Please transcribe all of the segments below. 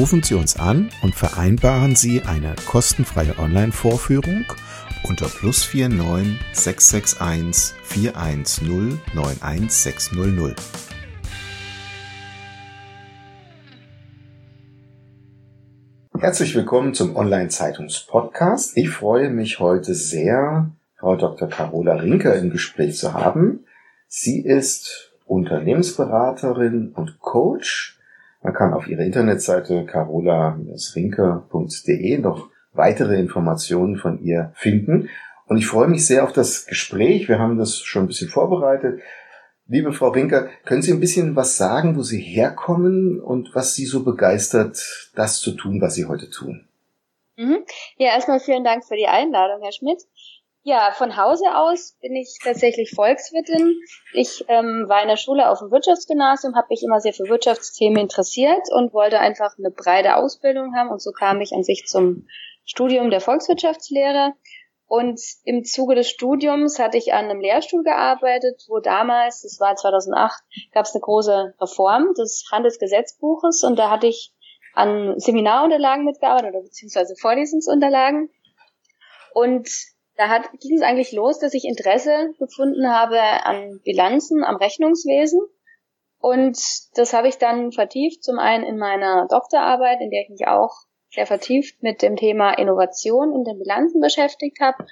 Rufen Sie uns an und vereinbaren Sie eine kostenfreie Online-Vorführung unter plus 49 661 410 91600. Herzlich willkommen zum Online-Zeitungs-Podcast. Ich freue mich heute sehr, Frau Dr. Carola Rinker im Gespräch zu haben. Sie ist Unternehmensberaterin und Coach. Man kann auf ihrer Internetseite carola-rinker.de noch weitere Informationen von ihr finden. Und ich freue mich sehr auf das Gespräch. Wir haben das schon ein bisschen vorbereitet. Liebe Frau Rinker, können Sie ein bisschen was sagen, wo Sie herkommen und was Sie so begeistert, das zu tun, was Sie heute tun? Mhm. Ja, erstmal vielen Dank für die Einladung, Herr Schmidt. Ja, von Hause aus bin ich tatsächlich Volkswirtin. Ich ähm, war in der Schule auf dem Wirtschaftsgymnasium, habe mich immer sehr für Wirtschaftsthemen interessiert und wollte einfach eine breite Ausbildung haben. Und so kam ich an sich zum Studium der Volkswirtschaftslehre. Und im Zuge des Studiums hatte ich an einem Lehrstuhl gearbeitet, wo damals, das war 2008, gab es eine große Reform des Handelsgesetzbuches und da hatte ich an Seminarunterlagen mitgearbeitet oder beziehungsweise Vorlesungsunterlagen. Und da hat, ging es eigentlich los, dass ich Interesse gefunden habe an Bilanzen, am Rechnungswesen. Und das habe ich dann vertieft, zum einen in meiner Doktorarbeit, in der ich mich auch sehr vertieft mit dem Thema Innovation in den Bilanzen beschäftigt habe.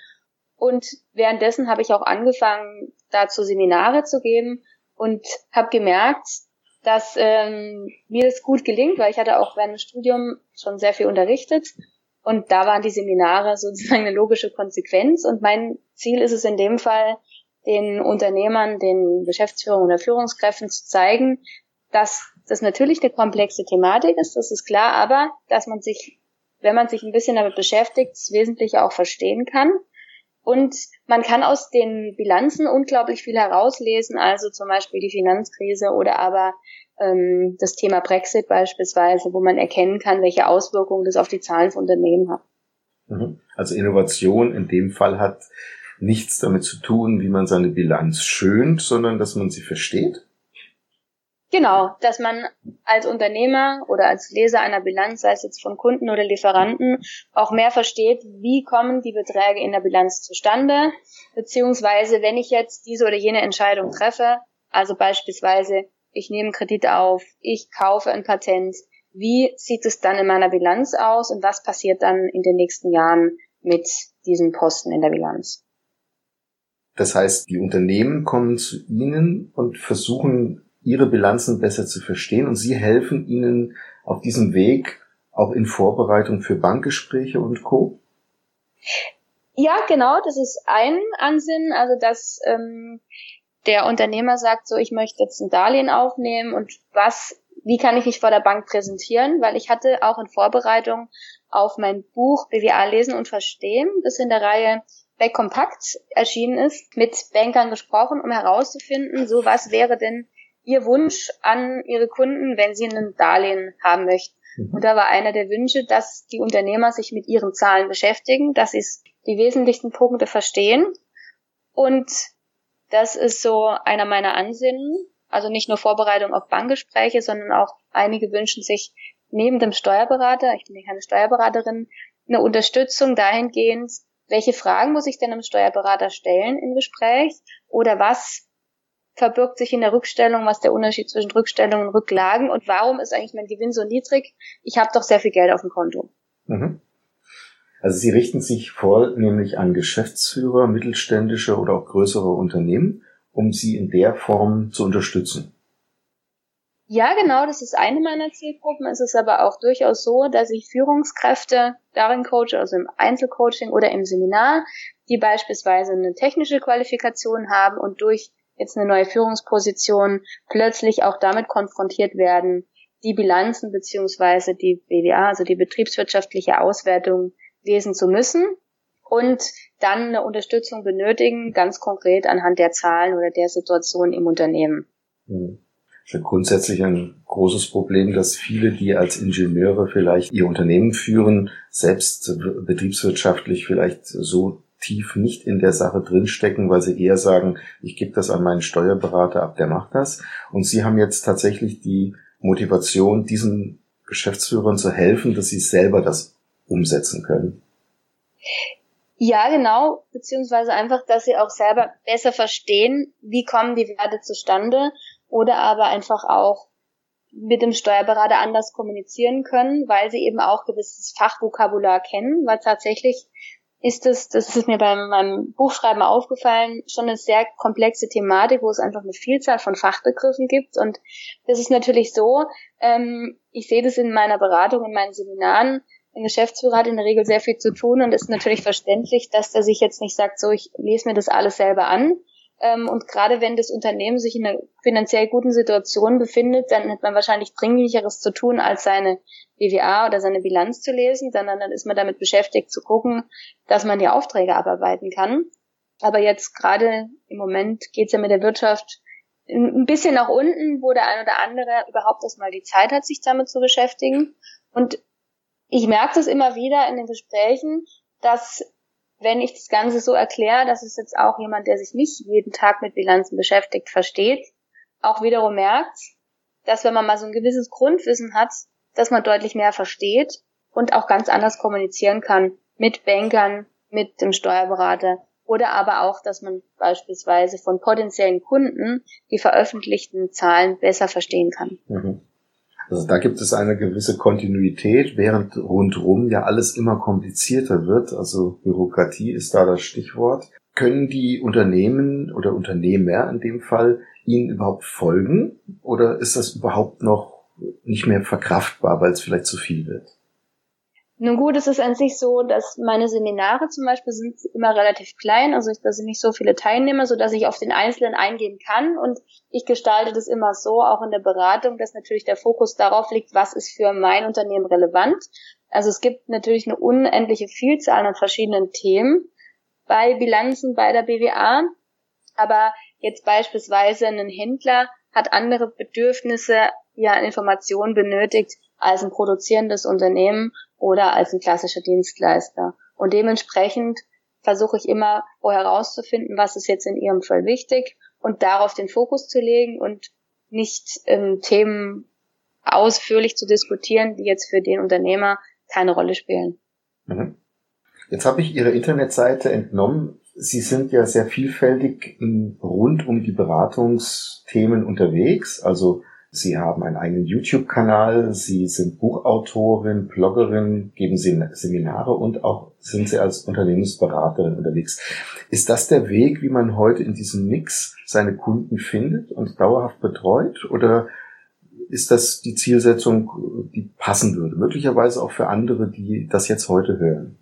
Und währenddessen habe ich auch angefangen, dazu Seminare zu geben und habe gemerkt, dass ähm, mir das gut gelingt, weil ich hatte auch während dem Studium schon sehr viel unterrichtet und da waren die Seminare sozusagen eine logische Konsequenz. Und mein Ziel ist es in dem Fall, den Unternehmern, den Geschäftsführern oder Führungskräften zu zeigen, dass das natürlich eine komplexe Thematik ist, das ist klar, aber dass man sich, wenn man sich ein bisschen damit beschäftigt, das Wesentliche auch verstehen kann. Und man kann aus den Bilanzen unglaublich viel herauslesen, also zum Beispiel die Finanzkrise oder aber ähm, das Thema Brexit beispielsweise, wo man erkennen kann, welche Auswirkungen das auf die Zahlen von Unternehmen hat. Mhm. Also Innovation in dem Fall hat nichts damit zu tun, wie man seine Bilanz schönt, sondern dass man sie versteht? Genau, dass man als Unternehmer oder als Leser einer Bilanz, sei es jetzt von Kunden oder Lieferanten, auch mehr versteht, wie kommen die Beträge in der Bilanz zustande, beziehungsweise wenn ich jetzt diese oder jene Entscheidung treffe, also beispielsweise ich nehme Kredit auf, ich kaufe ein Patent. Wie sieht es dann in meiner Bilanz aus und was passiert dann in den nächsten Jahren mit diesen Posten in der Bilanz? Das heißt, die Unternehmen kommen zu Ihnen und versuchen, ihre Bilanzen besser zu verstehen und Sie helfen ihnen auf diesem Weg auch in Vorbereitung für Bankgespräche und Co. Ja, genau, das ist ein Ansinn, also dass ähm, der Unternehmer sagt so, ich möchte jetzt ein Darlehen aufnehmen und was, wie kann ich mich vor der Bank präsentieren? Weil ich hatte auch in Vorbereitung auf mein Buch BWA lesen und verstehen, das in der Reihe Back Kompakt erschienen ist, mit Bankern gesprochen, um herauszufinden, so was wäre denn Ihr Wunsch an Ihre Kunden, wenn Sie ein Darlehen haben möchten. Mhm. Und da war einer der Wünsche, dass die Unternehmer sich mit ihren Zahlen beschäftigen, dass sie die wesentlichsten Punkte verstehen und das ist so einer meiner Ansinnen. Also nicht nur Vorbereitung auf Bankgespräche, sondern auch einige wünschen sich neben dem Steuerberater, ich bin ja keine Steuerberaterin, eine Unterstützung dahingehend, welche Fragen muss ich denn einem Steuerberater stellen im Gespräch oder was verbirgt sich in der Rückstellung, was der Unterschied zwischen Rückstellung und Rücklagen und warum ist eigentlich mein Gewinn so niedrig? Ich habe doch sehr viel Geld auf dem Konto. Mhm. Also Sie richten sich vornehmlich an Geschäftsführer, mittelständische oder auch größere Unternehmen, um sie in der Form zu unterstützen. Ja, genau, das ist eine meiner Zielgruppen. Es ist aber auch durchaus so, dass ich Führungskräfte darin coache, also im Einzelcoaching oder im Seminar, die beispielsweise eine technische Qualifikation haben und durch jetzt eine neue Führungsposition plötzlich auch damit konfrontiert werden, die Bilanzen beziehungsweise die BWA, also die betriebswirtschaftliche Auswertung lesen zu müssen und dann eine Unterstützung benötigen, ganz konkret anhand der Zahlen oder der Situation im Unternehmen. Hm ist grundsätzlich ein großes Problem, dass viele, die als Ingenieure vielleicht ihr Unternehmen führen, selbst betriebswirtschaftlich vielleicht so tief nicht in der Sache drinstecken, weil sie eher sagen, ich gebe das an meinen Steuerberater ab, der macht das. Und sie haben jetzt tatsächlich die Motivation, diesen Geschäftsführern zu helfen, dass sie selber das umsetzen können. Ja, genau, beziehungsweise einfach, dass sie auch selber besser verstehen, wie kommen die Werte zustande oder aber einfach auch mit dem Steuerberater anders kommunizieren können, weil sie eben auch gewisses Fachvokabular kennen, weil tatsächlich ist es, das ist mir beim meinem Buchschreiben aufgefallen, schon eine sehr komplexe Thematik, wo es einfach eine Vielzahl von Fachbegriffen gibt. Und das ist natürlich so, ähm, ich sehe das in meiner Beratung, in meinen Seminaren, ein Geschäftsführer hat in der Regel sehr viel zu tun und ist natürlich verständlich, dass der sich jetzt nicht sagt, so, ich lese mir das alles selber an, ähm, und gerade wenn das Unternehmen sich in einer finanziell guten Situation befindet, dann hat man wahrscheinlich dringlicheres zu tun, als seine BWA oder seine Bilanz zu lesen, sondern dann ist man damit beschäftigt zu gucken, dass man die Aufträge abarbeiten kann. Aber jetzt gerade im Moment geht's ja mit der Wirtschaft ein bisschen nach unten, wo der ein oder andere überhaupt erstmal die Zeit hat, sich damit zu beschäftigen. Und ich merke das immer wieder in den Gesprächen, dass wenn ich das Ganze so erkläre, dass es jetzt auch jemand, der sich nicht jeden Tag mit Bilanzen beschäftigt, versteht, auch wiederum merkt, dass wenn man mal so ein gewisses Grundwissen hat, dass man deutlich mehr versteht und auch ganz anders kommunizieren kann mit Bankern, mit dem Steuerberater oder aber auch, dass man beispielsweise von potenziellen Kunden die veröffentlichten Zahlen besser verstehen kann. Mhm. Also da gibt es eine gewisse Kontinuität, während rundherum ja alles immer komplizierter wird. Also Bürokratie ist da das Stichwort. Können die Unternehmen oder Unternehmer in dem Fall Ihnen überhaupt folgen? Oder ist das überhaupt noch nicht mehr verkraftbar, weil es vielleicht zu viel wird? Nun gut, es ist an sich so, dass meine Seminare zum Beispiel sind immer relativ klein, also da sind nicht so viele Teilnehmer, so dass ich auf den Einzelnen eingehen kann. Und ich gestalte das immer so, auch in der Beratung, dass natürlich der Fokus darauf liegt, was ist für mein Unternehmen relevant. Also es gibt natürlich eine unendliche Vielzahl an verschiedenen Themen bei Bilanzen bei der BWA, aber jetzt beispielsweise ein Händler hat andere Bedürfnisse, ja, Informationen benötigt als ein produzierendes Unternehmen oder als ein klassischer Dienstleister. Und dementsprechend versuche ich immer herauszufinden, was ist jetzt in Ihrem Fall wichtig und darauf den Fokus zu legen und nicht ähm, Themen ausführlich zu diskutieren, die jetzt für den Unternehmer keine Rolle spielen. Mhm. Jetzt habe ich Ihre Internetseite entnommen. Sie sind ja sehr vielfältig rund um die Beratungsthemen unterwegs. Also Sie haben einen eigenen YouTube-Kanal, Sie sind Buchautorin, Bloggerin, geben Sie Seminare und auch sind Sie als Unternehmensberaterin unterwegs. Ist das der Weg, wie man heute in diesem Mix seine Kunden findet und dauerhaft betreut? Oder ist das die Zielsetzung, die passen würde? Möglicherweise auch für andere, die das jetzt heute hören.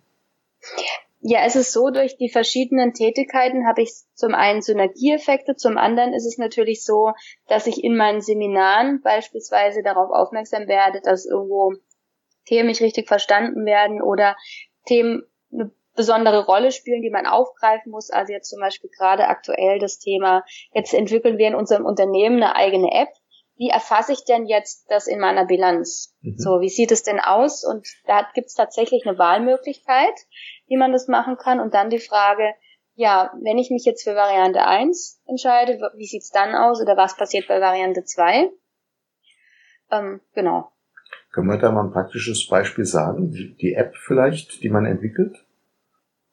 Ja, es ist so, durch die verschiedenen Tätigkeiten habe ich zum einen Synergieeffekte, zum anderen ist es natürlich so, dass ich in meinen Seminaren beispielsweise darauf aufmerksam werde, dass irgendwo Themen nicht richtig verstanden werden oder Themen eine besondere Rolle spielen, die man aufgreifen muss. Also jetzt zum Beispiel gerade aktuell das Thema, jetzt entwickeln wir in unserem Unternehmen eine eigene App. Wie erfasse ich denn jetzt das in meiner Bilanz? Mhm. So, wie sieht es denn aus? Und da gibt es tatsächlich eine Wahlmöglichkeit wie man das machen kann. Und dann die Frage, ja, wenn ich mich jetzt für Variante 1 entscheide, wie sieht's dann aus oder was passiert bei Variante 2? Ähm, genau. Können wir da mal ein praktisches Beispiel sagen? Die App vielleicht, die man entwickelt?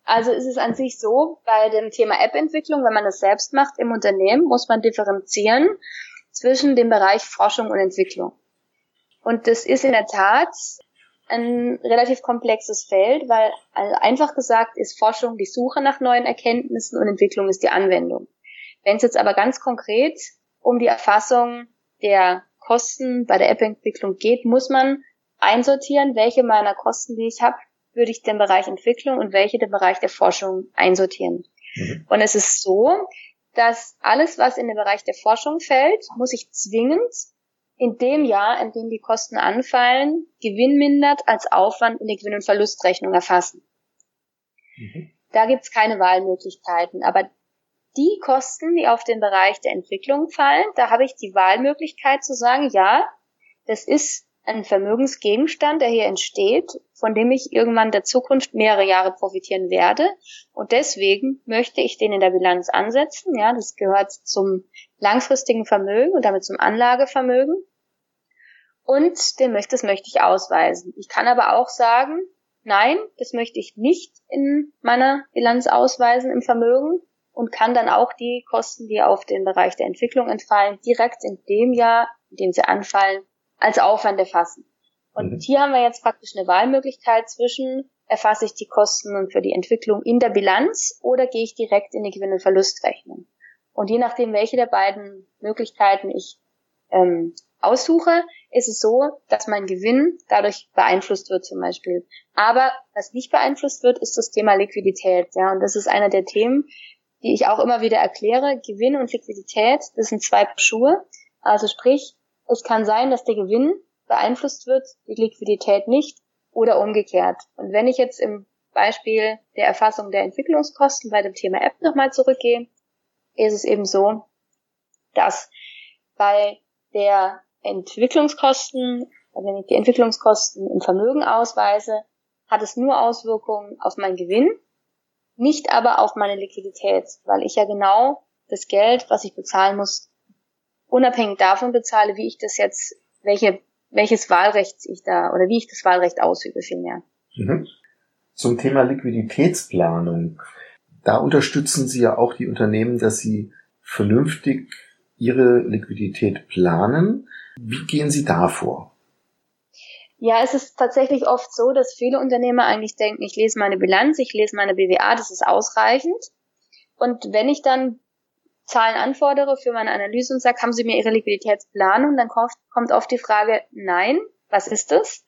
Also ist es an sich so, bei dem Thema App-Entwicklung, wenn man das selbst macht im Unternehmen, muss man differenzieren zwischen dem Bereich Forschung und Entwicklung. Und das ist in der Tat ein relativ komplexes Feld, weil also einfach gesagt ist Forschung die Suche nach neuen Erkenntnissen und Entwicklung ist die Anwendung. Wenn es jetzt aber ganz konkret um die Erfassung der Kosten bei der App-Entwicklung geht, muss man einsortieren, welche meiner Kosten, die ich habe, würde ich den Bereich Entwicklung und welche den Bereich der Forschung einsortieren. Mhm. Und es ist so, dass alles, was in den Bereich der Forschung fällt, muss ich zwingend in dem Jahr, in dem die Kosten anfallen, gewinnmindert als Aufwand in die Gewinn- und Verlustrechnung erfassen. Mhm. Da gibt's keine Wahlmöglichkeiten. Aber die Kosten, die auf den Bereich der Entwicklung fallen, da habe ich die Wahlmöglichkeit zu sagen, ja, das ist ein Vermögensgegenstand, der hier entsteht, von dem ich irgendwann der Zukunft mehrere Jahre profitieren werde. Und deswegen möchte ich den in der Bilanz ansetzen. Ja, das gehört zum langfristigen Vermögen und damit zum Anlagevermögen. Und den möchte, das möchte ich ausweisen. Ich kann aber auch sagen, nein, das möchte ich nicht in meiner Bilanz ausweisen im Vermögen und kann dann auch die Kosten, die auf den Bereich der Entwicklung entfallen, direkt in dem Jahr, in dem sie anfallen, als Aufwand erfassen. Und mhm. hier haben wir jetzt praktisch eine Wahlmöglichkeit zwischen, erfasse ich die Kosten für die Entwicklung in der Bilanz oder gehe ich direkt in die Gewinn- und Verlustrechnung. Und je nachdem, welche der beiden Möglichkeiten ich ähm, aussuche, ist es so, dass mein Gewinn dadurch beeinflusst wird zum Beispiel. Aber was nicht beeinflusst wird, ist das Thema Liquidität. Ja, und das ist einer der Themen, die ich auch immer wieder erkläre. Gewinn und Liquidität, das sind zwei Schuhe. Also sprich, es kann sein, dass der Gewinn beeinflusst wird, die Liquidität nicht oder umgekehrt. Und wenn ich jetzt im Beispiel der Erfassung der Entwicklungskosten bei dem Thema App nochmal zurückgehe, ist es eben so, dass bei der Entwicklungskosten, also wenn ich die Entwicklungskosten im Vermögen ausweise, hat es nur Auswirkungen auf meinen Gewinn, nicht aber auf meine Liquidität, weil ich ja genau das Geld, was ich bezahlen muss, unabhängig davon bezahle, wie ich das jetzt, welche, welches Wahlrecht ich da oder wie ich das Wahlrecht ausübe vielmehr. Mhm. Zum Thema Liquiditätsplanung. Da unterstützen Sie ja auch die Unternehmen, dass sie vernünftig ihre Liquidität planen. Wie gehen Sie da vor? Ja, es ist tatsächlich oft so, dass viele Unternehmer eigentlich denken, ich lese meine Bilanz, ich lese meine BWA, das ist ausreichend. Und wenn ich dann Zahlen anfordere für meine Analyse und sage, haben Sie mir Ihre Liquiditätsplanung, dann kommt oft die Frage, nein, was ist das?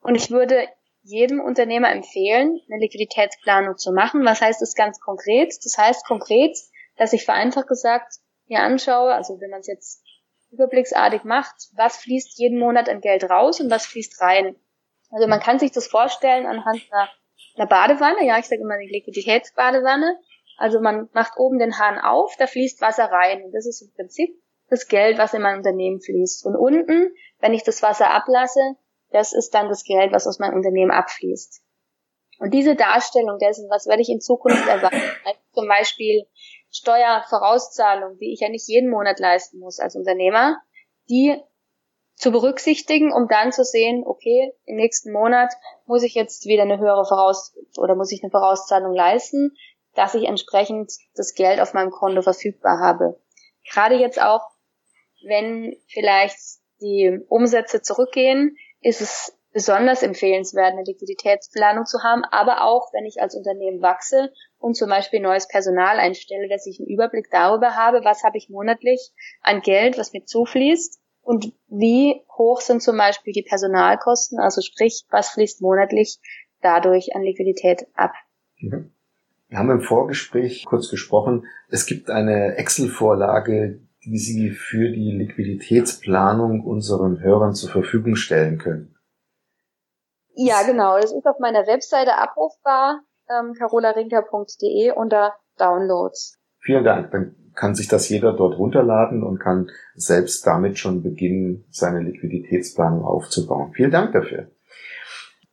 Und ich würde jedem Unternehmer empfehlen, eine Liquiditätsplanung zu machen. Was heißt das ganz konkret? Das heißt konkret, dass ich vereinfacht gesagt mir anschaue, also wenn man es jetzt überblicksartig macht, was fließt jeden Monat an Geld raus und was fließt rein. Also man kann sich das vorstellen anhand einer, einer Badewanne, ja, ich sage immer eine Liquiditätsbadewanne. Also man macht oben den Hahn auf, da fließt Wasser rein. Und das ist im Prinzip das Geld, was in mein Unternehmen fließt. Und unten, wenn ich das Wasser ablasse, das ist dann das Geld, was aus meinem Unternehmen abfließt. Und diese Darstellung dessen, was werde ich in Zukunft erwarten, also zum Beispiel Steuervorauszahlung, die ich ja nicht jeden Monat leisten muss als Unternehmer, die zu berücksichtigen, um dann zu sehen, okay, im nächsten Monat muss ich jetzt wieder eine höhere Voraus oder muss ich eine Vorauszahlung leisten dass ich entsprechend das Geld auf meinem Konto verfügbar habe. Gerade jetzt auch, wenn vielleicht die Umsätze zurückgehen, ist es besonders empfehlenswert, eine Liquiditätsplanung zu haben, aber auch, wenn ich als Unternehmen wachse und zum Beispiel neues Personal einstelle, dass ich einen Überblick darüber habe, was habe ich monatlich an Geld, was mir zufließt und wie hoch sind zum Beispiel die Personalkosten, also sprich, was fließt monatlich dadurch an Liquidität ab. Mhm. Wir haben im Vorgespräch kurz gesprochen, es gibt eine Excel-Vorlage, die Sie für die Liquiditätsplanung unseren Hörern zur Verfügung stellen können. Ja, genau. Das ist auf meiner Webseite abrufbar, ähm, carolarinker.de unter Downloads. Vielen Dank. Dann kann sich das jeder dort runterladen und kann selbst damit schon beginnen, seine Liquiditätsplanung aufzubauen. Vielen Dank dafür.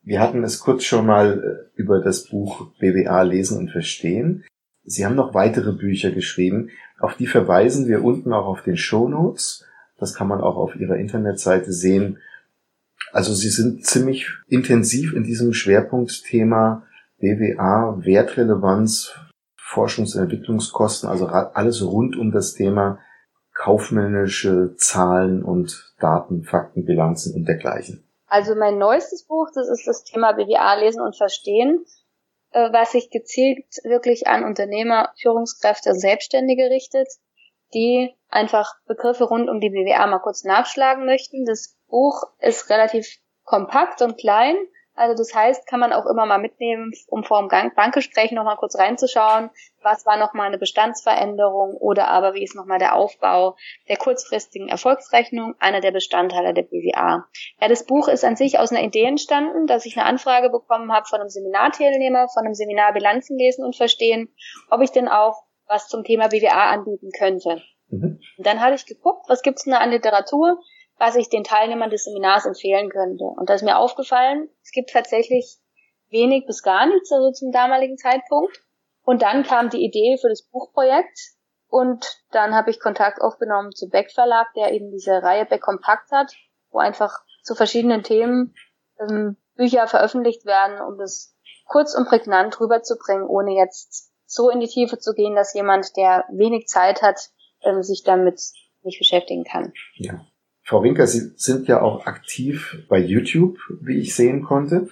Wir hatten es kurz schon mal äh, über das Buch BWA lesen und verstehen. Sie haben noch weitere Bücher geschrieben. Auf die verweisen wir unten auch auf den Show Notes. Das kann man auch auf Ihrer Internetseite sehen. Also Sie sind ziemlich intensiv in diesem Schwerpunktthema BWA, Wertrelevanz, Forschungs- und Entwicklungskosten, also alles rund um das Thema kaufmännische Zahlen und Daten, Fakten, Bilanzen und dergleichen. Also mein neuestes Buch, das ist das Thema BWA lesen und verstehen, äh, was sich gezielt wirklich an Unternehmer, Führungskräfte und Selbstständige richtet, die einfach Begriffe rund um die BWA mal kurz nachschlagen möchten. Das Buch ist relativ kompakt und klein, also das heißt, kann man auch immer mal mitnehmen, um vor dem Bankgespräch nochmal kurz reinzuschauen, was war nochmal eine Bestandsveränderung oder aber wie ist nochmal der Aufbau der kurzfristigen Erfolgsrechnung, einer der Bestandteile der BWA. Ja, das Buch ist an sich aus einer Idee entstanden, dass ich eine Anfrage bekommen habe von einem Seminarteilnehmer, von einem Seminar Bilanzen lesen und verstehen, ob ich denn auch was zum Thema BWA anbieten könnte. Mhm. dann hatte ich geguckt, was gibt's denn da an Literatur, was ich den Teilnehmern des Seminars empfehlen könnte. Und da ist mir aufgefallen, es gibt tatsächlich wenig bis gar nichts, also zum damaligen Zeitpunkt. Und dann kam die Idee für das Buchprojekt und dann habe ich Kontakt aufgenommen zu Beck Verlag, der eben diese Reihe Beck Kompakt hat, wo einfach zu verschiedenen Themen ähm, Bücher veröffentlicht werden, um das kurz und prägnant rüberzubringen, ohne jetzt so in die Tiefe zu gehen, dass jemand, der wenig Zeit hat, ähm, sich damit nicht beschäftigen kann. Ja. Frau Winker, Sie sind ja auch aktiv bei YouTube, wie ich sehen konnte.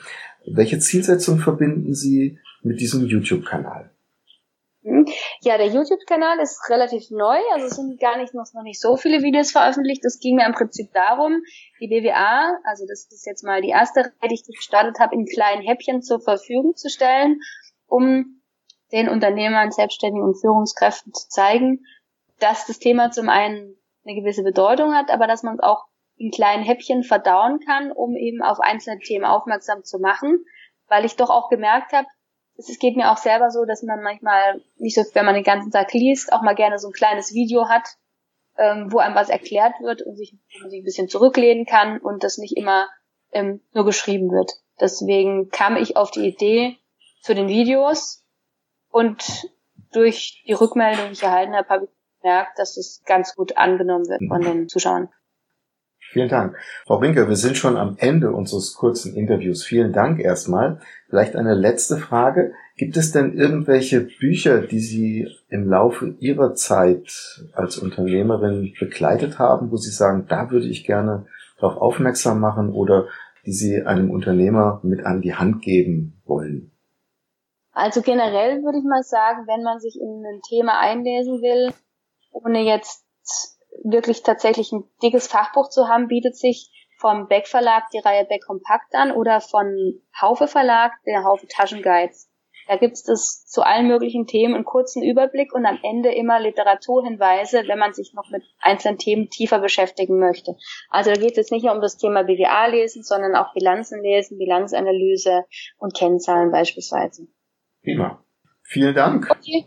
Welche Zielsetzung verbinden Sie mit diesem YouTube-Kanal? Hm? Ja, der YouTube-Kanal ist relativ neu, also es sind gar nicht noch, noch nicht so viele Videos veröffentlicht. Es ging mir im Prinzip darum, die BWA, also das ist jetzt mal die erste Reihe, die ich gestartet habe, in kleinen Häppchen zur Verfügung zu stellen, um den Unternehmern, Selbstständigen und Führungskräften zu zeigen, dass das Thema zum einen eine gewisse Bedeutung hat, aber dass man es auch in kleinen Häppchen verdauen kann, um eben auf einzelne Themen aufmerksam zu machen, weil ich doch auch gemerkt habe, es geht mir auch selber so, dass man manchmal nicht so, wenn man den ganzen Tag liest, auch mal gerne so ein kleines Video hat, ähm, wo einem was erklärt wird und sich, sich ein bisschen zurücklehnen kann und das nicht immer ähm, nur geschrieben wird. Deswegen kam ich auf die Idee zu den Videos und durch die Rückmeldung, die ich erhalten habe, habe ich merkt, dass es ganz gut angenommen wird von den Zuschauern. Vielen Dank. Frau Winker, wir sind schon am Ende unseres kurzen Interviews. Vielen Dank erstmal. Vielleicht eine letzte Frage. Gibt es denn irgendwelche Bücher, die Sie im Laufe Ihrer Zeit als Unternehmerin begleitet haben, wo Sie sagen, da würde ich gerne darauf aufmerksam machen oder die Sie einem Unternehmer mit an die Hand geben wollen? Also generell würde ich mal sagen, wenn man sich in ein Thema einlesen will, ohne jetzt wirklich tatsächlich ein dickes Fachbuch zu haben, bietet sich vom Beck Verlag die Reihe Beck Kompakt an oder von Haufe Verlag der Haufe Taschenguides. Da gibt es zu allen möglichen Themen einen kurzen Überblick und am Ende immer Literaturhinweise, wenn man sich noch mit einzelnen Themen tiefer beschäftigen möchte. Also da geht es jetzt nicht nur um das Thema BWA lesen, sondern auch Bilanzen lesen, Bilanzanalyse und Kennzahlen beispielsweise. Prima. Vielen Dank. Okay.